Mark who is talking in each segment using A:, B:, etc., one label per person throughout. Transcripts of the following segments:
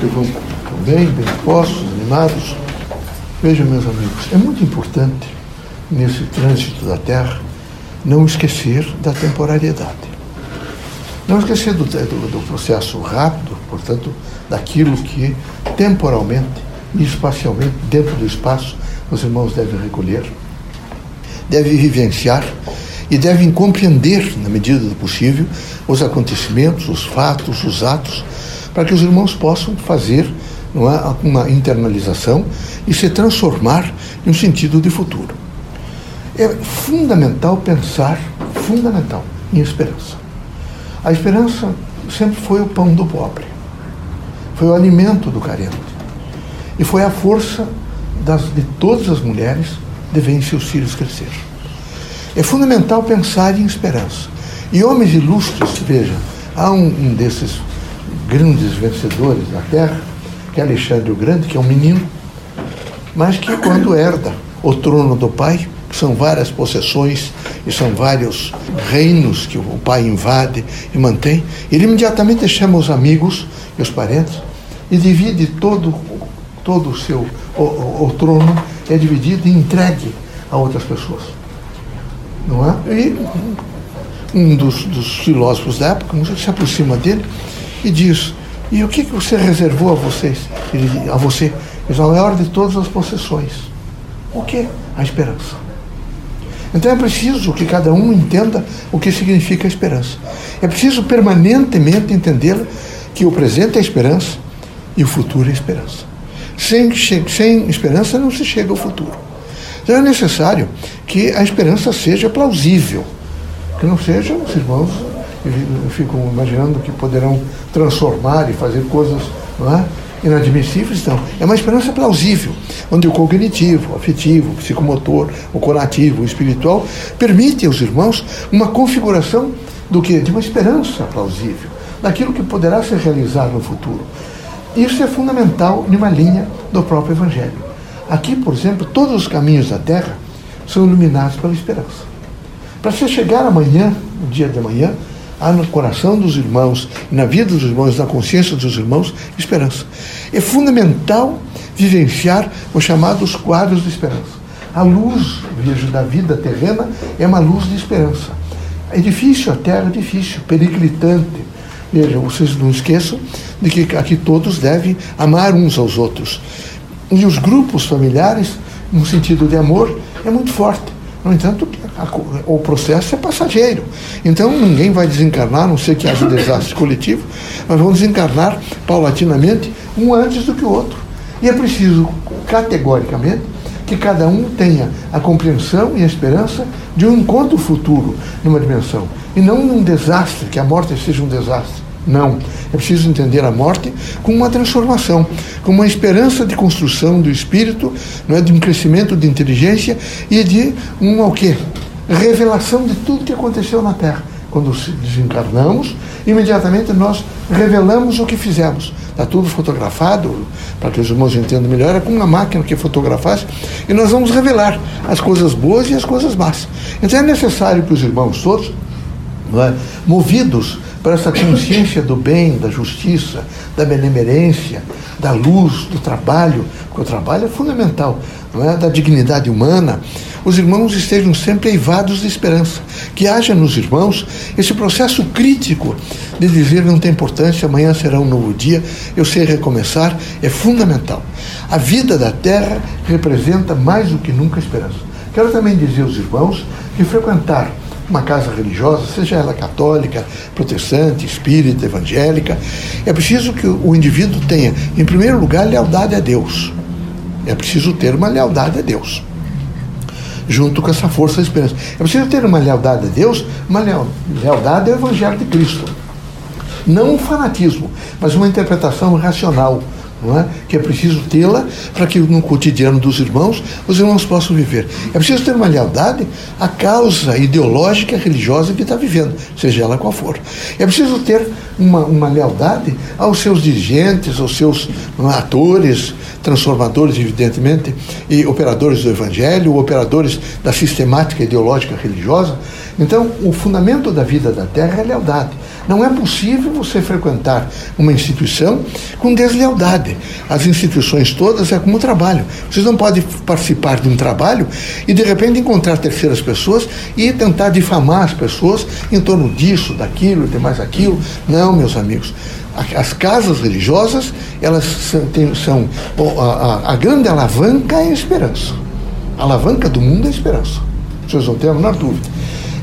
A: que vão bem, bem postos, animados. Vejam, meus amigos, é muito importante nesse trânsito da Terra não esquecer da temporariedade. Não esquecer do, do, do processo rápido, portanto, daquilo que temporalmente e espacialmente, dentro do espaço, os irmãos devem recolher, devem vivenciar e devem compreender, na medida do possível, os acontecimentos, os fatos, os atos, para que os irmãos possam fazer não é, uma internalização e se transformar em um sentido de futuro. É fundamental pensar, fundamental, em esperança. A esperança sempre foi o pão do pobre, foi o alimento do carente e foi a força das, de todas as mulheres de verem seus filhos crescer. É fundamental pensar em esperança. E homens ilustres, veja, há um, um desses grandes vencedores da terra, que é Alexandre o Grande, que é um menino, mas que quando herda o trono do pai, que são várias possessões e são vários reinos que o pai invade e mantém, ele imediatamente chama os amigos e os parentes e divide todo, todo o seu o, o, o trono é dividido e entregue a outras pessoas. Não é? E um dos, dos filósofos da época se aproxima dele e diz: E o que, que você reservou a vocês? Ele, a você? Diz: A maior de todas as possessões. O que? A esperança. Então é preciso que cada um entenda o que significa a esperança. É preciso permanentemente entender que o presente é esperança e o futuro é esperança. Sem, sem esperança não se chega ao futuro. Então é necessário que a esperança seja plausível, que não seja os irmãos ficam imaginando que poderão transformar e fazer coisas não é? inadmissíveis. Não. É uma esperança plausível, onde o cognitivo, o afetivo, o psicomotor, o conativo, o espiritual, permite aos irmãos uma configuração do que? De uma esperança plausível, daquilo que poderá se realizar no futuro. Isso é fundamental numa linha do próprio Evangelho. Aqui, por exemplo, todos os caminhos da terra são iluminados pela esperança. Para você chegar amanhã, no dia de amanhã, há no coração dos irmãos, na vida dos irmãos, na consciência dos irmãos, esperança. É fundamental vivenciar os chamados quadros de esperança. A luz, vejo, da vida terrena é uma luz de esperança. É difícil, a terra é difícil, periclitante. Vejam, vocês não esqueçam de que aqui todos devem amar uns aos outros. E os grupos familiares, no sentido de amor, é muito forte. No entanto, o processo é passageiro. Então ninguém vai desencarnar, a não ser que haja desastre coletivo, mas vão desencarnar paulatinamente, um antes do que o outro. E é preciso, categoricamente, que cada um tenha a compreensão e a esperança de um encontro futuro numa dimensão. E não um desastre, que a morte seja um desastre. Não. É preciso entender a morte como uma transformação, como uma esperança de construção do espírito, não é de um crescimento de inteligência e de uma o quê? Revelação de tudo que aconteceu na Terra. Quando desencarnamos, imediatamente nós revelamos o que fizemos. Está tudo fotografado, para que os irmãos entendam melhor, é como uma máquina que fotografasse, e nós vamos revelar as coisas boas e as coisas más. Então é necessário que os irmãos todos, é, movidos para essa consciência do bem, da justiça, da benemerência, da luz, do trabalho, porque o trabalho é fundamental, não é? da dignidade humana, os irmãos estejam sempre eivados de esperança. Que haja nos irmãos esse processo crítico de dizer não tem importância, amanhã será um novo dia, eu sei recomeçar, é fundamental. A vida da terra representa mais do que nunca esperança. Quero também dizer aos irmãos que frequentar uma casa religiosa, seja ela católica, protestante, espírita, evangélica, é preciso que o indivíduo tenha, em primeiro lugar, lealdade a Deus. É preciso ter uma lealdade a Deus. Junto com essa força da esperança. É preciso ter uma lealdade a Deus, uma lealdade ao Evangelho de Cristo. Não um fanatismo, mas uma interpretação racional não é? que é preciso tê-la para que no cotidiano dos irmãos os irmãos possam viver. É preciso ter uma lealdade à causa ideológica religiosa que está vivendo, seja ela qual for. É preciso ter uma, uma lealdade aos seus dirigentes, aos seus atores, transformadores, evidentemente, e operadores do Evangelho, operadores da sistemática ideológica religiosa. Então, o fundamento da vida da Terra é lealdade. Não é possível você frequentar uma instituição com deslealdade. As instituições todas é como trabalho. Vocês não podem participar de um trabalho e de repente encontrar terceiras pessoas e tentar difamar as pessoas em torno disso, daquilo, de mais aquilo. Não, meus amigos. As casas religiosas, elas são, são a, a, a grande alavanca é a esperança. A alavanca do mundo é a esperança. Vocês não têm a menor dúvida.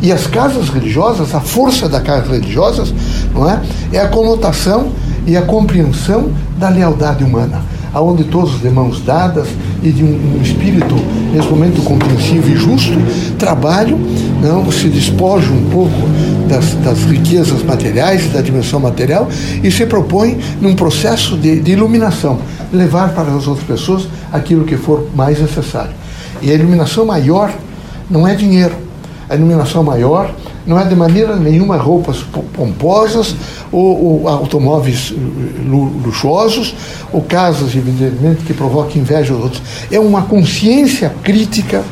A: E as casas religiosas, a força das casas religiosas, não é? É a conotação e a compreensão da lealdade humana, aonde todos de mãos dadas e de um, um espírito nesse momento compreensivo e justo trabalham, não se despojam um pouco das, das riquezas materiais da dimensão material e se propõem num processo de, de iluminação, levar para as outras pessoas aquilo que for mais necessário. E a iluminação maior não é dinheiro, a iluminação maior não é de maneira nenhuma roupas pomposas ou, ou automóveis luxuosos ou casas, evidentemente, que provoquem inveja aos outros. É uma consciência crítica,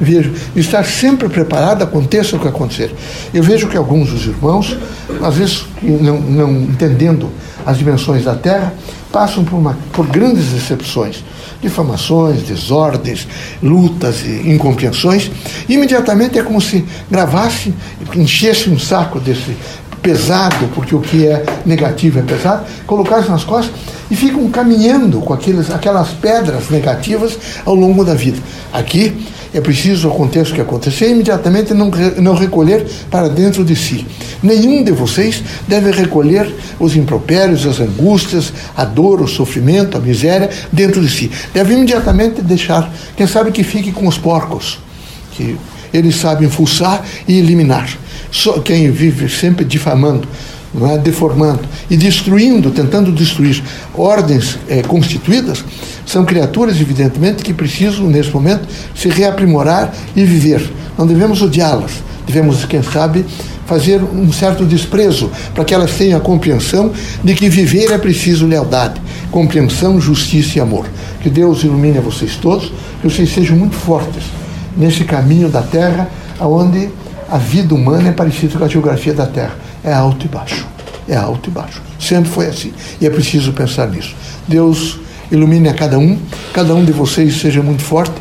A: vejo, estar sempre preparado, aconteça o que acontecer. Eu vejo que alguns dos irmãos, às vezes não, não entendendo as dimensões da Terra, passam por, uma, por grandes decepções difamações, desordens, lutas e incompreensões, imediatamente é como se gravasse, enchesse um saco desse pesado, porque o que é negativo é pesado, colocasse nas costas e ficam caminhando com aqueles, aquelas pedras negativas ao longo da vida. Aqui é preciso, aconteça o que acontecer, imediatamente não, não recolher para dentro de si. Nenhum de vocês deve recolher os impropérios, as angústias, a dor, o sofrimento, a miséria dentro de si. Deve imediatamente deixar, quem sabe que fique com os porcos, que eles sabem fuçar e eliminar. Só quem vive sempre difamando, é? deformando e destruindo, tentando destruir ordens é, constituídas, são criaturas, evidentemente, que precisam, nesse momento, se reaprimorar e viver. Não devemos odiá-las, devemos, quem sabe, fazer um certo desprezo para que elas tenham a compreensão de que viver é preciso lealdade, compreensão, justiça e amor. Que Deus ilumine a vocês todos, que vocês sejam muito fortes nesse caminho da terra, onde a vida humana é parecida com a geografia da terra é alto e baixo. É alto e baixo. Sempre foi assim. E é preciso pensar nisso. Deus ilumine a cada um, cada um de vocês seja muito forte.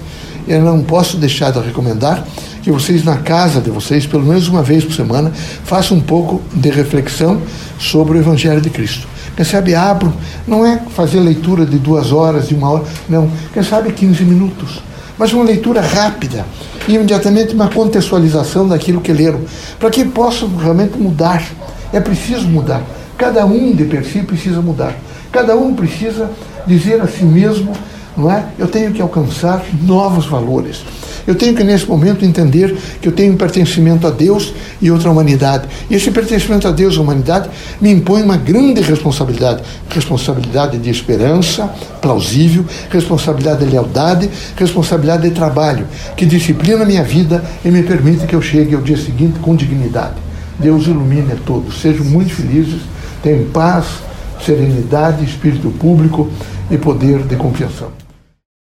A: Eu não posso deixar de recomendar que vocês, na casa de vocês, pelo menos uma vez por semana, façam um pouco de reflexão sobre o Evangelho de Cristo. Quem sabe abro, não é fazer leitura de duas horas, de uma hora, não. Quem sabe 15 minutos. Mas uma leitura rápida, e imediatamente uma contextualização daquilo que leram, para que possam realmente mudar. É preciso mudar. Cada um de per si precisa mudar. Cada um precisa dizer a si mesmo, não é? Eu tenho que alcançar novos valores. Eu tenho que, nesse momento, entender que eu tenho um pertencimento a Deus e outra humanidade. E esse pertencimento a Deus e humanidade me impõe uma grande responsabilidade. Responsabilidade de esperança plausível, responsabilidade de lealdade, responsabilidade de trabalho, que disciplina a minha vida e me permite que eu chegue ao dia seguinte com dignidade. Deus ilumine a todos. Sejam muito felizes, tenham paz, serenidade, espírito público e poder de compreensão.